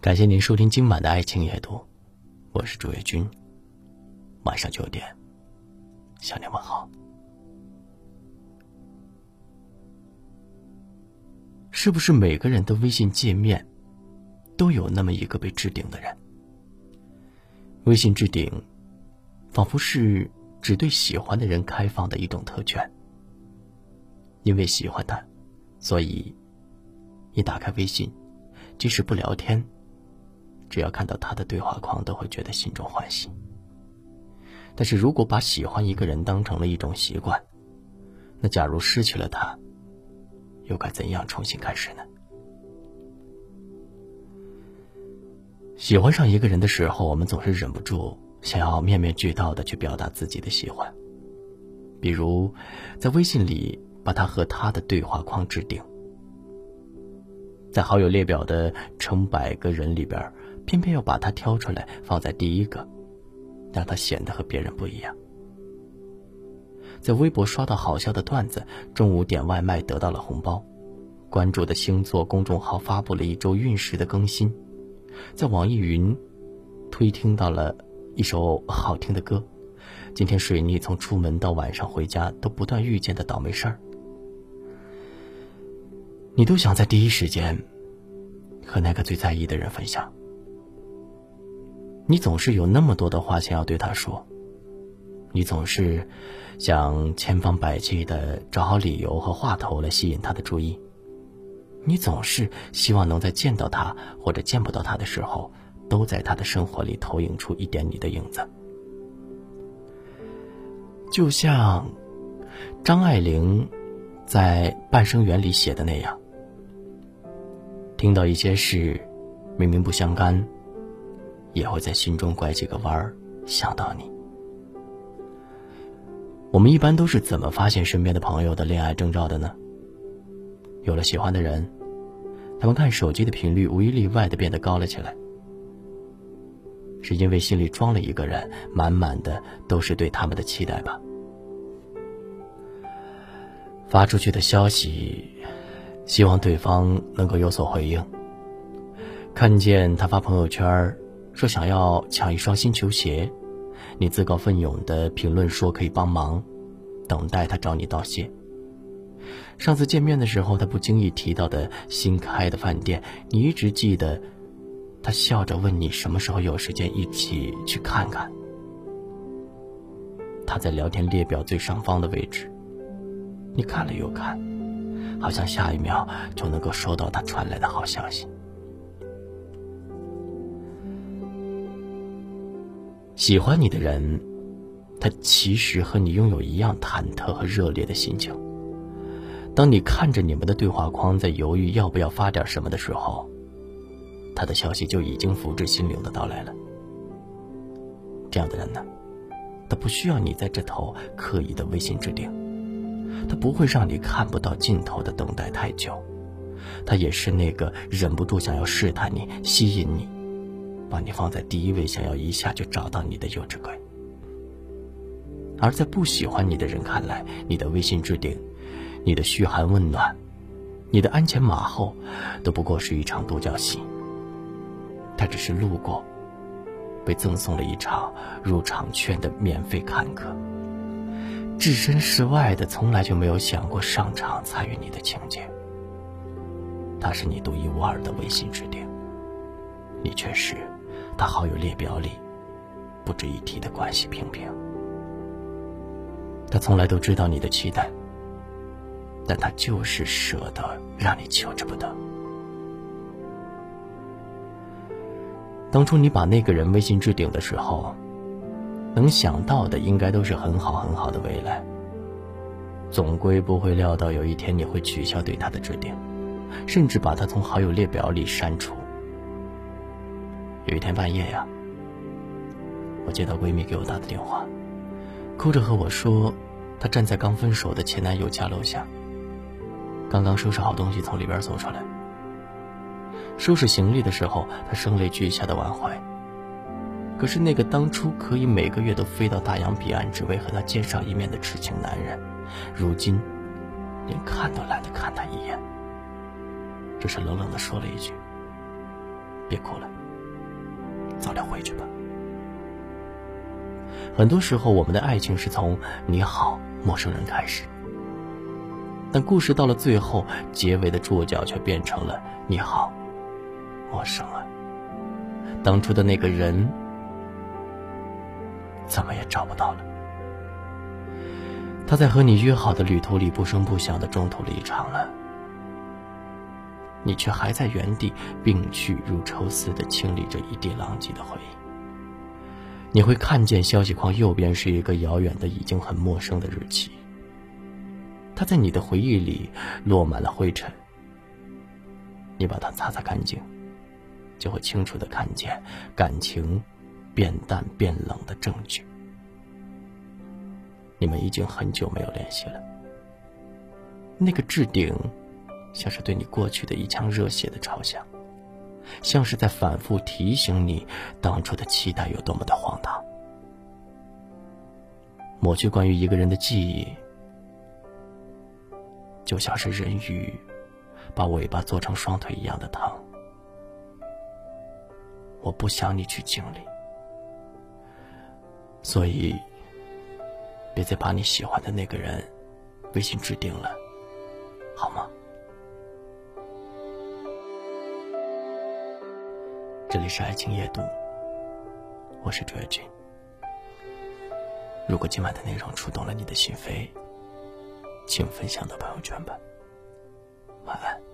感谢您收听今晚的爱情夜读，我是朱月君。晚上九点，向您问好。是不是每个人的微信界面都有那么一个被置顶的人？微信置顶，仿佛是只对喜欢的人开放的一种特权。因为喜欢他，所以一打开微信，即使不聊天。只要看到他的对话框，都会觉得心中欢喜。但是如果把喜欢一个人当成了一种习惯，那假如失去了他，又该怎样重新开始呢？喜欢上一个人的时候，我们总是忍不住想要面面俱到的去表达自己的喜欢，比如在微信里把他和他的对话框置顶，在好友列表的成百个人里边。偏偏要把他挑出来放在第一个，让他显得和别人不一样。在微博刷到好笑的段子，中午点外卖得到了红包，关注的星座公众号发布了一周运势的更新，在网易云推听到了一首好听的歌。今天水逆，从出门到晚上回家都不断遇见的倒霉事儿，你都想在第一时间和那个最在意的人分享。你总是有那么多的话想要对他说，你总是想千方百计的找好理由和话头来吸引他的注意，你总是希望能在见到他或者见不到他的时候，都在他的生活里投影出一点你的影子。就像张爱玲在《半生缘》里写的那样，听到一些事，明明不相干。也会在心中拐几个弯儿想到你。我们一般都是怎么发现身边的朋友的恋爱征兆的呢？有了喜欢的人，他们看手机的频率无一例外的变得高了起来，是因为心里装了一个人，满满的都是对他们的期待吧？发出去的消息，希望对方能够有所回应。看见他发朋友圈说想要抢一双新球鞋，你自告奋勇的评论说可以帮忙，等待他找你道谢。上次见面的时候，他不经意提到的新开的饭店，你一直记得。他笑着问你什么时候有时间一起去看看。他在聊天列表最上方的位置，你看了又看，好像下一秒就能够收到他传来的好消息。喜欢你的人，他其实和你拥有一样忐忑和热烈的心情。当你看着你们的对话框，在犹豫要不要发点什么的时候，他的消息就已经福至心灵的到来了。这样的人呢，他不需要你在这头刻意的微信置顶，他不会让你看不到尽头的等待太久，他也是那个忍不住想要试探你、吸引你。把你放在第一位，想要一下就找到你的幼稚鬼。而在不喜欢你的人看来，你的微信置顶、你的嘘寒问暖、你的鞍前马后，都不过是一场独角戏。他只是路过，被赠送了一场入场券的免费看客。置身事外的，从来就没有想过上场参与你的情节。他是你独一无二的微信置顶，你却是。他好友列表里不值一提的关系平平，他从来都知道你的期待，但他就是舍得让你求之不得。当初你把那个人微信置顶的时候，能想到的应该都是很好很好的未来，总归不会料到有一天你会取消对他的置顶，甚至把他从好友列表里删除。有一天半夜呀，我接到闺蜜给我打的电话，哭着和我说，她站在刚分手的前男友家楼下，刚刚收拾好东西从里边走出来。收拾行李的时候，她声泪俱下的挽回。可是那个当初可以每个月都飞到大洋彼岸，只为和她见上一面的痴情男人，如今连看都懒得看她一眼，只是冷冷的说了一句。别哭了，早点回去吧。很多时候，我们的爱情是从“你好，陌生人”开始，但故事到了最后，结尾的注脚却变成了“你好，陌生人”。当初的那个人，怎么也找不到了。他在和你约好的旅途里不声不响的中途离场了，你却还在原地病去如抽丝的清理着一地狼藉的回忆。你会看见消息框右边是一个遥远的、已经很陌生的日期，它在你的回忆里落满了灰尘。你把它擦擦干净，就会清楚的看见感情变淡变冷的证据。你们已经很久没有联系了。那个置顶，像是对你过去的一腔热血的嘲笑，像是在反复提醒你当初的期待有多么的荒唐。抹去关于一个人的记忆，就像是人鱼把尾巴做成双腿一样的疼。我不想你去经历，所以。别再把你喜欢的那个人微信置顶了，好吗？这里是爱情夜读，我是朱君。如果今晚的内容触动了你的心扉，请分享到朋友圈吧。晚安。